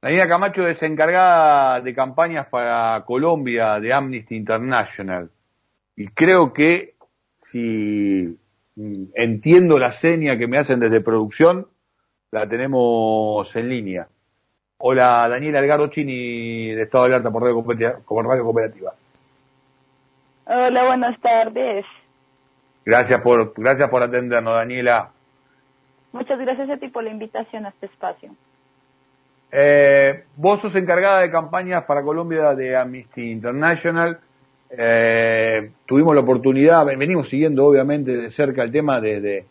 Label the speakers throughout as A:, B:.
A: Daniela Camacho es encargada de campañas para Colombia de Amnesty International. Y creo que si entiendo la seña que me hacen desde producción, la tenemos en línea. Hola, Daniela Algaro Chini, de Estado de Alerta por Radio Cooperativa.
B: Hola, buenas tardes.
A: Gracias por, gracias por atendernos, Daniela.
B: Muchas gracias a ti por la invitación a este espacio.
A: Eh, vos sos encargada de campañas para Colombia de Amnesty International. Eh, tuvimos la oportunidad, venimos siguiendo obviamente de cerca el tema desde,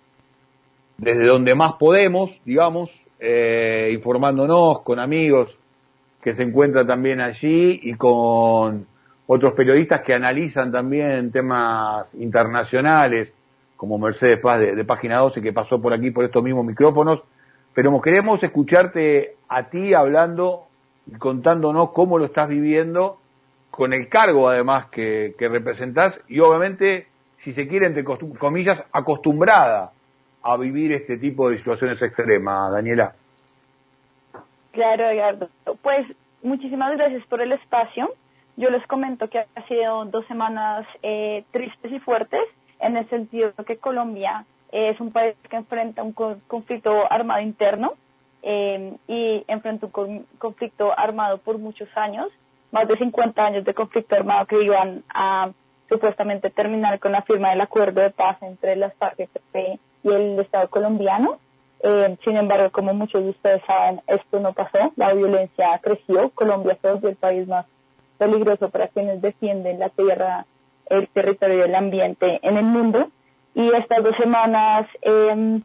A: desde donde más podemos, digamos, eh, informándonos con amigos que se encuentran también allí y con otros periodistas que analizan también temas internacionales, como Mercedes Paz de, de Página 12, que pasó por aquí por estos mismos micrófonos pero queremos escucharte a ti hablando y contándonos cómo lo estás viviendo con el cargo además que, que representás y obviamente, si se quiere, entre comillas, acostumbrada a vivir este tipo de situaciones extremas, Daniela.
B: Claro, Edgardo. Pues muchísimas gracias por el espacio. Yo les comento que ha sido dos semanas eh, tristes y fuertes en el sentido que Colombia es un país que enfrenta un conflicto armado interno eh, y enfrenta un conflicto armado por muchos años, más de 50 años de conflicto armado que iban a supuestamente terminar con la firma del acuerdo de paz entre las FARC y el Estado colombiano. Eh, sin embargo, como muchos de ustedes saben, esto no pasó, la violencia creció, Colombia fue el país más peligroso para quienes defienden la tierra, el territorio y el ambiente en el mundo y estas dos semanas eh,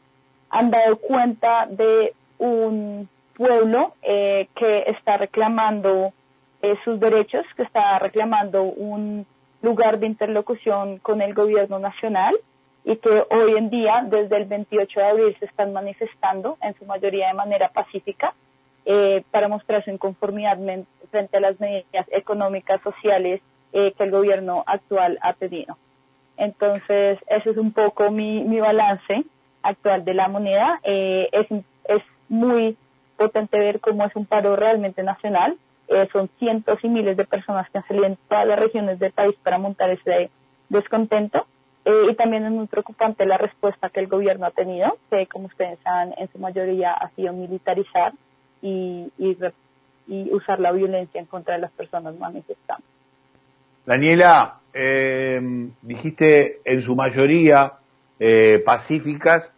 B: han dado cuenta de un pueblo eh, que está reclamando eh, sus derechos, que está reclamando un lugar de interlocución con el gobierno nacional y que hoy en día, desde el 28 de abril, se están manifestando, en su mayoría de manera pacífica, eh, para mostrar su inconformidad frente a las medidas económicas, sociales que el gobierno actual ha pedido. Entonces, ese es un poco mi, mi balance actual de la moneda. Eh, es, es muy potente ver cómo es un paro realmente nacional. Eh, son cientos y miles de personas que han salido en todas las regiones del país para montar ese descontento. Eh, y también es muy preocupante la respuesta que el gobierno ha tenido, que como ustedes saben, en su mayoría ha sido militarizar y, y, y usar la violencia en contra de las personas manifestantes.
A: Daniela, eh, dijiste en su mayoría eh, pacíficas.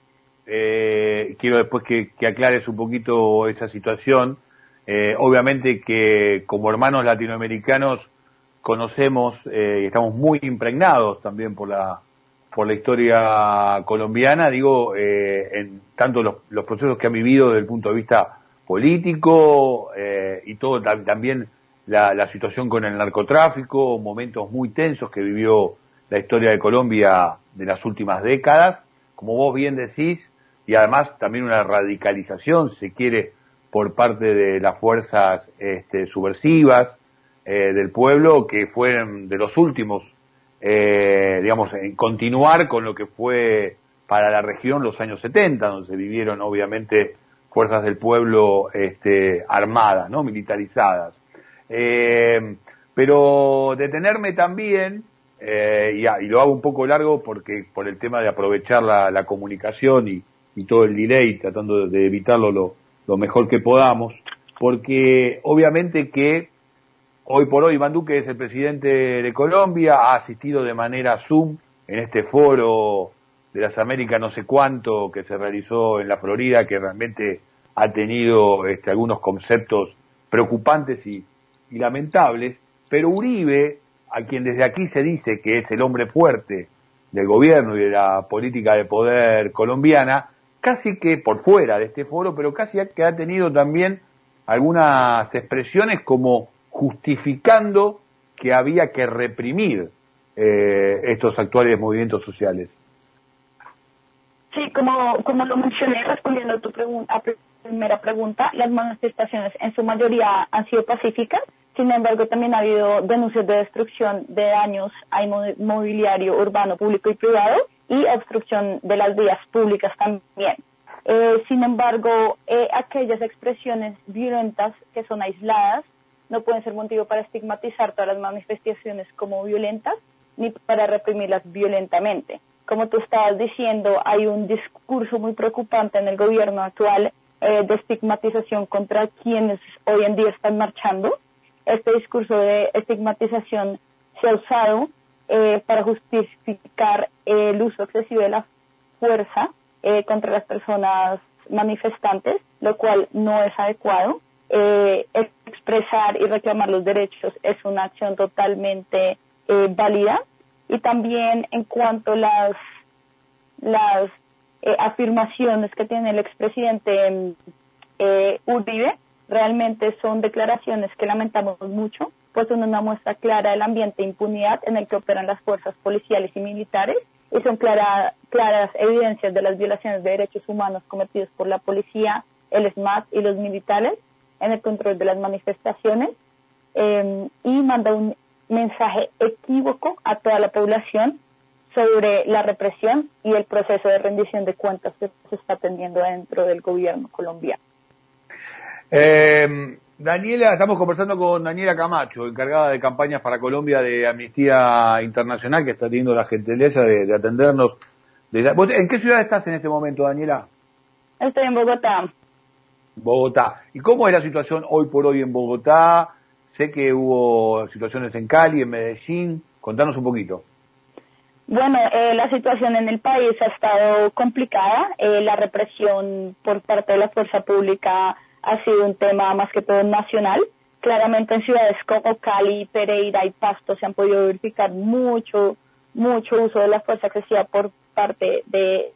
A: Eh, quiero después que, aclares un poquito esa situación. Eh, obviamente que como hermanos latinoamericanos conocemos y estamos muy impregnados también por la por la historia colombiana, digo, en tanto los, procesos que han vivido desde el punto de vista político y todo también la, situación con el narcotráfico, momentos muy tensos que vivió la historia de Colombia de las últimas décadas, como vos bien decís, y además también una radicalización, se quiere, por parte de las fuerzas este, subversivas eh, del pueblo, que fueron de los últimos, eh, digamos, en continuar con lo que fue para la región los años 70, donde se vivieron obviamente fuerzas del pueblo este, armadas, ¿no? militarizadas. Eh, pero detenerme también, eh, y, lo hago un poco largo porque por el tema de aprovechar la, comunicación y, todo el delay, tratando de evitarlo lo, lo, mejor que podamos, porque obviamente que hoy por hoy Iván Duque es el presidente de Colombia, ha asistido de manera Zoom en este foro de las Américas no sé cuánto que se realizó en la Florida, que realmente ha tenido este, algunos conceptos preocupantes y, y lamentables, pero Uribe, a quien desde aquí se dice que es el hombre fuerte del gobierno y de la política de poder colombiana, casi que por fuera de este foro, pero casi que ha tenido también algunas expresiones como justificando que había que reprimir eh, estos actuales movimientos sociales.
B: Sí, como, como lo mencioné respondiendo a tu pregunta, primera pregunta, las manifestaciones en su mayoría han sido pacíficas, sin embargo también ha habido denuncias de destrucción de daños a mobiliario urbano público y privado y obstrucción de las vías públicas también. Eh, sin embargo, eh, aquellas expresiones violentas que son aisladas no pueden ser motivo para estigmatizar todas las manifestaciones como violentas ni para reprimirlas violentamente. Como tú estabas diciendo, hay un discurso muy preocupante en el gobierno actual eh, de estigmatización contra quienes hoy en día están marchando. Este discurso de estigmatización se ha usado para justificar el uso excesivo de la fuerza eh, contra las personas manifestantes, lo cual no es adecuado. Eh, expresar y reclamar los derechos es una acción totalmente eh, válida. Y también en cuanto a las, las afirmaciones que tiene el expresidente Uribe, realmente son declaraciones que lamentamos mucho, pues son una muestra clara del ambiente de impunidad en el que operan las fuerzas policiales y militares y son claras evidencias de las violaciones de derechos humanos cometidos por la policía, el SMAT y los militares en el control de las manifestaciones em, y manda un mensaje equívoco a toda la población sobre la represión y el proceso de rendición de cuentas que se está teniendo dentro del gobierno colombiano.
A: Eh, Daniela, estamos conversando con Daniela Camacho, encargada de campañas para Colombia de Amnistía Internacional, que está teniendo la gentileza de, atendernos. ¿En qué ciudad estás en este momento, Daniela?
B: Estoy en Bogotá.
A: Bogotá. ¿Y cómo es la situación hoy por hoy en Bogotá? Sé que hubo situaciones en Cali, en Medellín. Contanos un poquito.
B: Bueno, eh, la situación en el país ha estado complicada. Eh, la represión por parte de la fuerza pública ha sido un tema más que todo nacional. Claramente en ciudades como Cali, Pereira y Pasto se han podido verificar mucho, mucho uso de la fuerza excesiva por parte de,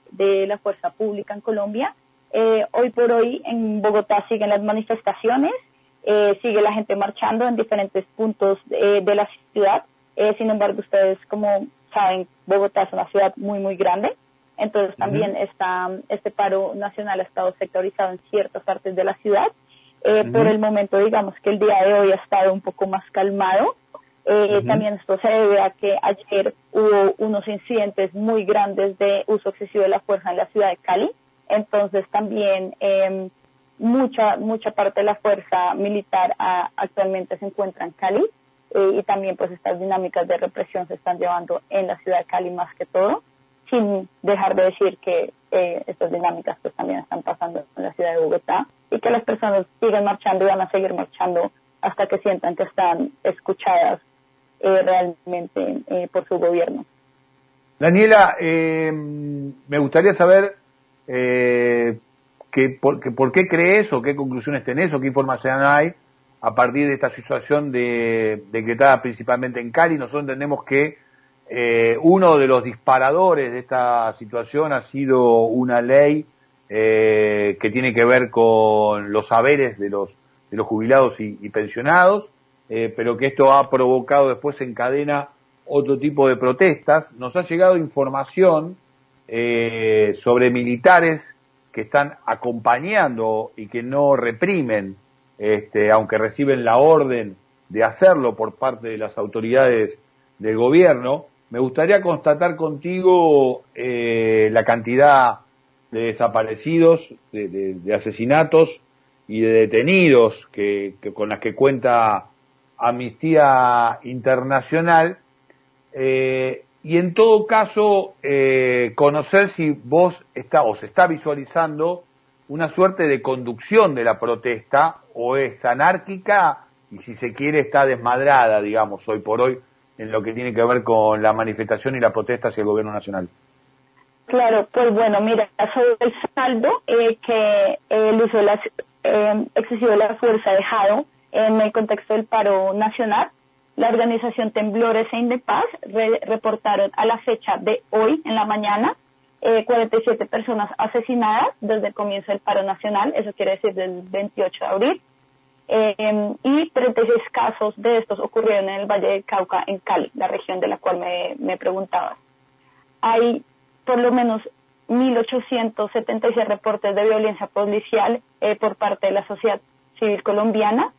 B: la fuerza pública en Colombia. Eh, hoy por hoy en Bogotá siguen las manifestaciones, eh, sigue la gente marchando en diferentes puntos de, de la ciudad. Eh, sin embargo, ustedes como saben, Bogotá es una ciudad muy, muy grande. Entonces también está, este paro nacional ha estado sectorizado en ciertas partes de la ciudad. Eh, por el momento, digamos que el día de hoy ha estado un poco más calmado. Eh, también esto se debe a que ayer hubo unos incidentes muy grandes de uso excesivo de la fuerza en la ciudad de Cali. Entonces también eh, mucha mucha parte de la fuerza militar ah, actualmente se encuentra en Cali eh, y también pues estas dinámicas de represión se están llevando en la ciudad de Cali más que todo sin dejar de decir que eh, estas dinámicas pues también están pasando en la ciudad de Bogotá y que las personas siguen marchando y van a seguir marchando hasta que sientan que están escuchadas eh, realmente eh, por su gobierno.
A: Daniela, me gustaría saber que por, por, qué crees o qué conclusiones tenés o qué información hay a partir de esta situación de, decretada principalmente en Cali. Nosotros entendemos que eh, uno de los disparadores de esta situación ha sido una ley eh, que tiene que ver con los saberes de los, de los jubilados y, pensionados, eh, pero que esto ha provocado después en cadena otro tipo de protestas. Nos ha llegado información sobre militares que están acompañando y que no reprimen, este, aunque reciben la orden de hacerlo por parte de las autoridades del gobierno, me gustaría constatar contigo eh, la cantidad de desaparecidos, de, asesinatos y de detenidos que, con las que cuenta Amnistía Internacional. Eh, y en todo caso, eh, conocer si vos está, o se está visualizando una suerte de conducción de la protesta o es anárquica y si se quiere está desmadrada, digamos, hoy por hoy en lo que tiene que ver con la manifestación y la protesta hacia el gobierno nacional.
B: Claro, pues bueno, mira, sobre el saldo eh, que el uso de la, eh, excesivo de la fuerza dejado en el contexto del paro nacional, la organización Temblores e Indepaz reportaron a la fecha de hoy, en la mañana, eh, 47 personas asesinadas desde el comienzo del paro nacional, eso quiere decir del 28 de abril, eh, y 36 casos de estos ocurrieron en el Valle del Cauca, en Cali, la región de la cual me, me preguntabas. Hay por lo menos 1.876 reportes de violencia policial eh, por parte de la sociedad civil colombiana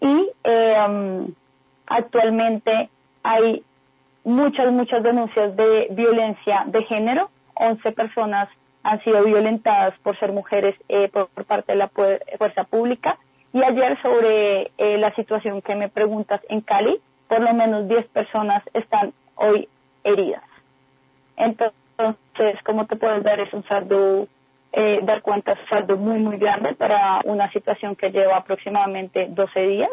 B: y eh, actualmente hay muchas, muchas denuncias de violencia de género. 11 personas han sido violentadas por ser mujeres eh, por, parte de la fuerza pública. Y ayer sobre eh, la situación que me preguntas en Cali, por lo menos 10 personas están hoy heridas. Entonces, como te puedes dar, es un saldo, eh, dar cuenta, es un saldo muy, muy grande para una situación que lleva aproximadamente 12 días.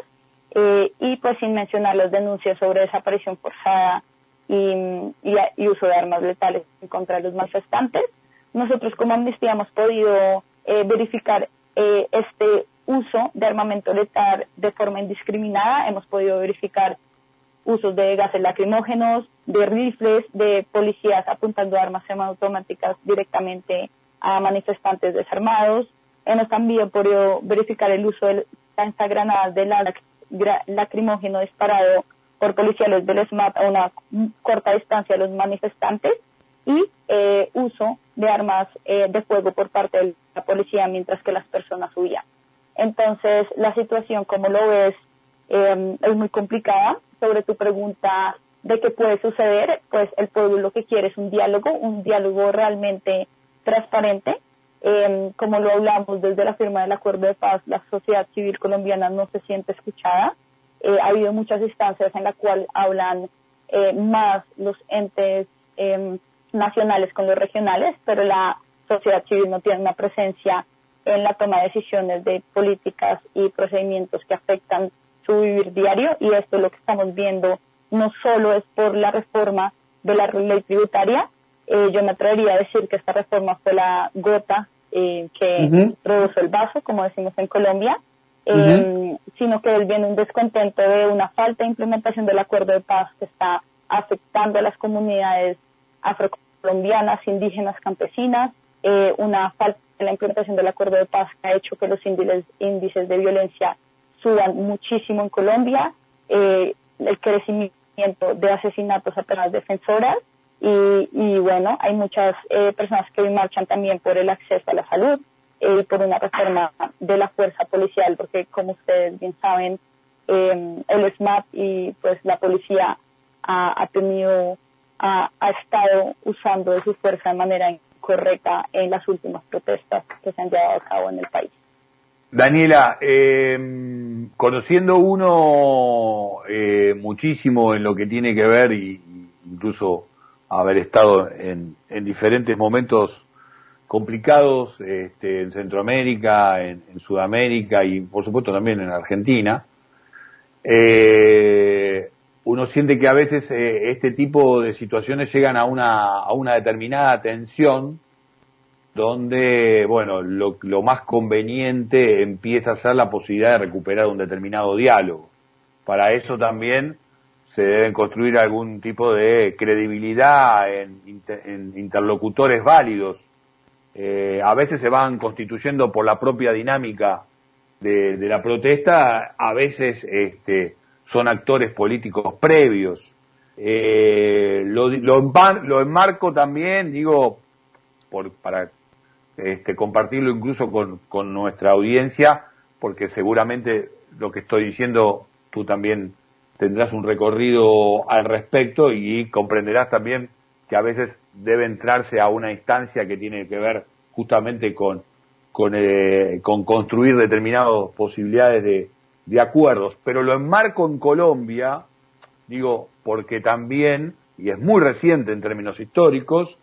B: Eh, y pues sin mencionar las denuncias sobre desaparición forzada y, y, uso de armas letales contra los manifestantes. Nosotros como Amnistía hemos podido eh, verificar eh, este uso de armamento letal de forma indiscriminada, hemos podido verificar usos de gases lacrimógenos, de rifles, de policías apuntando armas semiautomáticas directamente a manifestantes desarmados. Hemos también podido verificar el uso de lanzagranadas de lacrimógeno disparado por policiales del SMAT a una corta distancia a los manifestantes y eh, uso de armas eh, de fuego por parte de la policía mientras que las personas huían. Entonces, la situación, como lo ves, eh, es muy complicada. Sobre tu pregunta de qué puede suceder, pues el pueblo lo que quiere es un diálogo, un diálogo realmente transparente. como lo hablamos desde la firma del acuerdo de paz, la sociedad civil colombiana no se siente escuchada. Ha habido muchas instancias en las cuales hablan más los entes em, nacionales con los regionales, pero la sociedad civil no tiene una presencia en la toma de decisiones de políticas y procedimientos que afectan su vivir diario. Y esto es lo que estamos viendo no solo es por la reforma de la ley tributaria, eh, yo me atrevería a decir que esta reforma fue la gota eh, que produjo el vaso, como decimos en Colombia, eh, sino que viene un descontento de una falta de implementación del acuerdo de paz que está afectando a las comunidades afrocolombianas, indígenas, campesinas, eh, una falta de la implementación del acuerdo de paz que ha hecho que los índices, de violencia suban muchísimo en Colombia, eh, el crecimiento de asesinatos a personas defensoras y, bueno, hay muchas eh, personas que hoy marchan también por el acceso a la salud y por una reforma de la fuerza policial, porque como ustedes bien saben, el SMAT y pues la policía ha, ha tenido ha, estado usando de su fuerza de manera incorrecta en las últimas protestas que se han llevado a cabo en el país.
A: Daniela, eh, conociendo uno eh, muchísimo en lo que tiene que ver, y, incluso haber estado en, diferentes momentos complicados este, en Centroamérica, en, Sudamérica y por supuesto también en Argentina, eh, uno siente que a veces eh, este tipo de situaciones llegan a una, a una determinada tensión donde, bueno, lo, más conveniente empieza a ser la posibilidad de recuperar un determinado diálogo. Para eso también se deben construir algún tipo de credibilidad en, interlocutores válidos. Eh, a veces se van constituyendo por la propia dinámica de, la protesta, a veces este, son actores políticos previos. Eh, lo, lo, enmarco también, digo, por, para este, compartirlo incluso con, con nuestra audiencia, porque seguramente lo que estoy diciendo tú también tendrás un recorrido al respecto y comprenderás también que a veces debe entrarse a una instancia que tiene que ver justamente con, con, eh, con construir determinadas posibilidades de, de acuerdos, pero lo enmarco en Colombia, digo, porque también, y es muy reciente en términos históricos,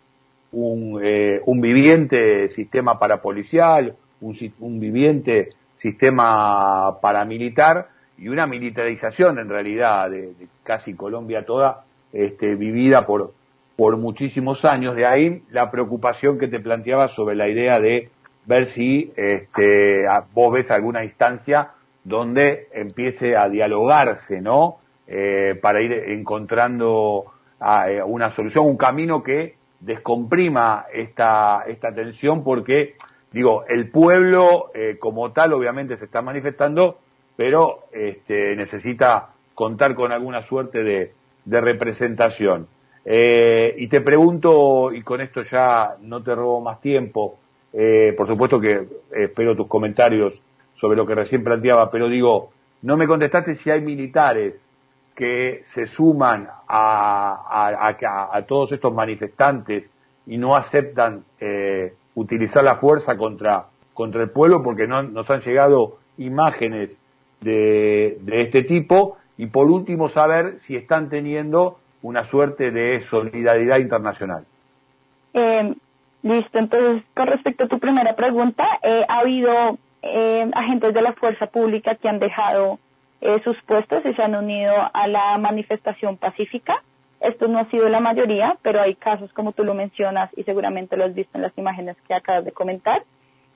A: un, eh, un viviente sistema parapolicial, un, un viviente sistema paramilitar y una militarización en realidad de, casi Colombia toda, este, vivida por, por muchísimos años. De ahí la preocupación que te planteaba sobre la idea de ver si este, vos ves alguna instancia donde empiece a dialogarse, ¿no? Eh, para ir encontrando ah, eh, una solución, un camino que descomprima esta, esta tensión porque, digo, el pueblo eh, como tal obviamente se está manifestando, pero este, necesita contar con alguna suerte de, de representación. Y te pregunto, y con esto ya no te robo más tiempo, por supuesto que espero tus comentarios sobre lo que recién planteaba, pero digo, no me contestaste si hay militares que se suman a, a, a, todos estos manifestantes y no aceptan eh, utilizar la fuerza contra, contra el pueblo porque no, nos han llegado imágenes de, de este tipo. Y por último saber si están teniendo una suerte de solidaridad internacional.
B: Eh, listo, entonces con respecto a tu primera pregunta, eh, ha habido eh, agentes de la fuerza pública que han dejado eh, sus puestos y se han unido a la manifestación pacífica. Esto no ha sido la mayoría, pero hay casos como tú lo mencionas y seguramente lo has visto en las imágenes que acabas de comentar.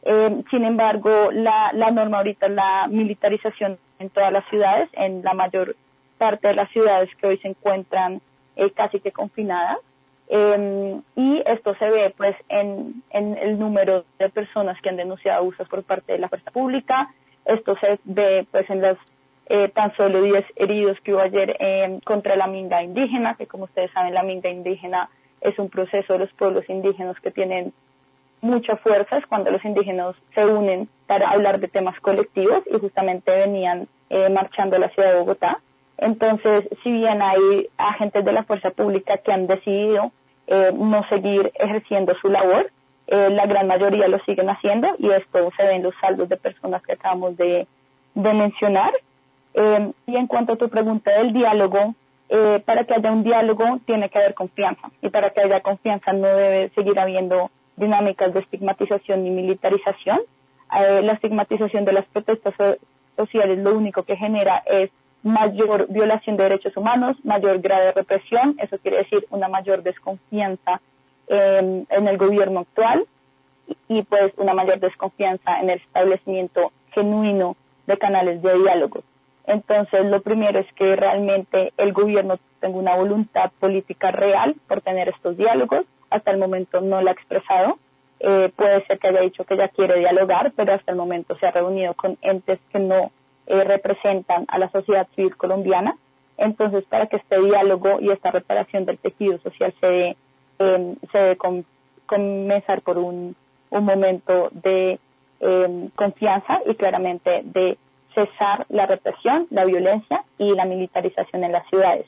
B: Eh, sin embargo, la, la norma ahorita es la militarización en todas las ciudades, en la mayor parte de las ciudades que hoy se encuentran eh, casi que confinadas. Eh, y esto se ve pues en, en, el número de personas que han denunciado abusos por parte de la fuerza pública. Esto se ve pues en los eh, tan solo 10 heridos que hubo ayer eh, contra la minga indígena, que como ustedes saben la minga indígena es un proceso de los pueblos indígenas que tienen mucha fuerza, es cuando los indígenas se unen para hablar de temas colectivos y justamente venían eh, marchando a la ciudad de Bogotá. Entonces, si bien hay agentes de la fuerza pública que han decidido eh, no seguir ejerciendo su labor, eh, la gran mayoría lo siguen haciendo y esto se ve en los saldos de personas que acabamos de, mencionar. Eh, y en cuanto a tu pregunta del diálogo, eh, para que haya un diálogo tiene que haber confianza y para que haya confianza no debe seguir habiendo dinámicas de estigmatización ni militarización. La estigmatización de las protestas sociales lo único que genera es mayor violación de derechos humanos, mayor grado de represión, eso quiere decir una mayor desconfianza eh, en el gobierno actual y pues una mayor desconfianza en el establecimiento genuino de canales de diálogo. Entonces, lo primero es que realmente el gobierno tenga una voluntad política real por tener estos diálogos. Hasta el momento no lo ha expresado. Eh, puede ser que haya dicho que ya quiere dialogar, pero hasta el momento se ha reunido con entes que no eh, representan a la sociedad civil colombiana. Entonces, para que este diálogo y esta reparación del tejido social se dé, eh, se debe comenzar por un, un momento de eh, confianza y claramente de cesar la represión, la violencia y la militarización en las ciudades.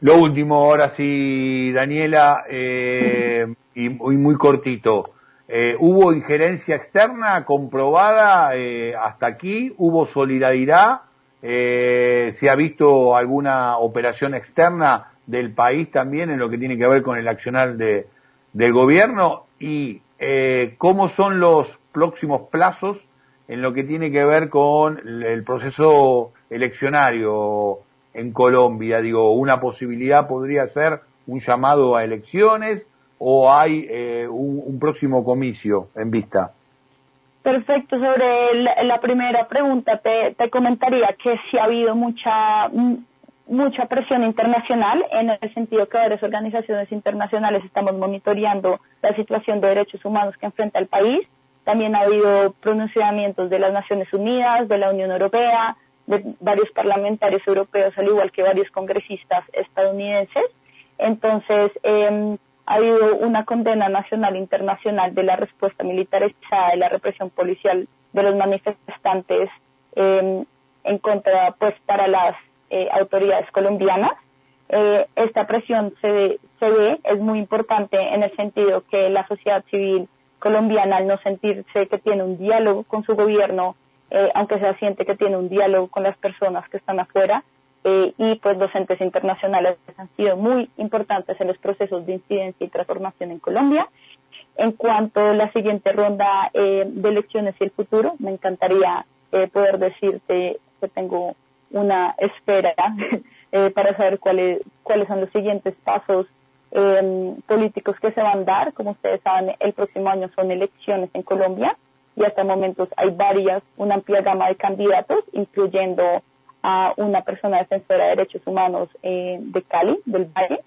A: Lo último, ahora sí, Daniela, eh, y muy, muy cortito. Eh, ¿Hubo injerencia externa comprobada eh, hasta aquí? ¿Hubo solidaridad? Eh, ¿Se ha visto alguna operación externa del país también en lo que tiene que ver con el accionar de, del gobierno? ¿Y eh, cómo son los próximos plazos en lo que tiene que ver con el proceso eleccionario en Colombia? Digo, una posibilidad podría ser un llamado a elecciones o hay eh, un, próximo comicio en vista?
B: Perfecto, sobre la, la primera pregunta te, te, comentaría que sí ha habido mucha mucha presión internacional en el sentido que varias organizaciones internacionales estamos monitoreando la situación de derechos humanos que enfrenta el país. También ha habido pronunciamientos de las Naciones Unidas, de la Unión Europea, de varios parlamentarios europeos, al igual que varios congresistas estadounidenses. Entonces, eh, ha habido una condena nacional e internacional de la respuesta militarizada y la represión policial de los manifestantes eh, en contra, pues, para las eh, autoridades colombianas. Eh, esta presión se se ve, es muy importante en el sentido que la sociedad civil colombiana, al no sentirse que tiene un diálogo con su gobierno, eh, aunque se siente que tiene un diálogo con las personas que están afuera, eh, y pues los entes internacionales han sido muy importantes en los procesos de incidencia y transformación en Colombia. En cuanto a la siguiente ronda eh, de elecciones y el futuro, me encantaría eh, poder decirte que tengo una espera para saber cuáles cuáles son los siguientes pasos eh, políticos que se van a dar. Como ustedes saben, el próximo año son elecciones en Colombia y hasta momentos hay varias, una amplia gama de candidatos, incluyendo a una persona defensora de derechos humanos eh, de Cali, del Valle.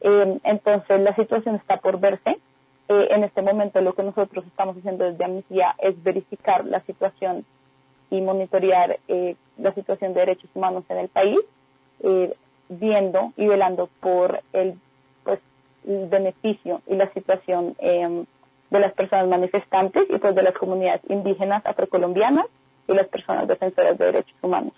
B: Eh, entonces la situación está por verse. Eh, en este momento lo que nosotros estamos haciendo desde Amnistía es verificar la situación y monitorear eh, la situación de derechos humanos en el país, eh, viendo y velando por el, pues, el beneficio y la situación eh, de las personas manifestantes y pues de las comunidades indígenas afrocolombianas y las personas defensoras de derechos humanos.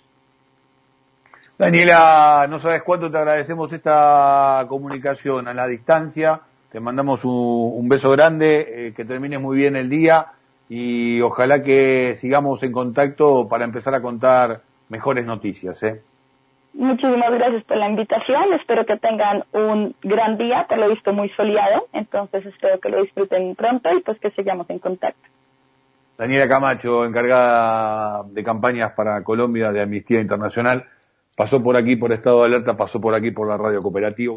A: Daniela, no sabes cuánto te agradecemos esta comunicación a la distancia. te mandamos un, beso grande, eh, que termines muy bien el día y ojalá que sigamos en contacto para empezar a contar mejores noticias. ¿eh?
B: Muchísimas gracias por la invitación. Espero que tengan un gran día. Te lo he visto muy soleado, entonces espero que lo disfruten pronto y pues que sigamos en contacto.
A: Daniela Camacho, encargada de campañas para Colombia de Amnistía Internacional, pasó por aquí por Estado de Alerta, pasó por aquí por la Radio Cooperativo.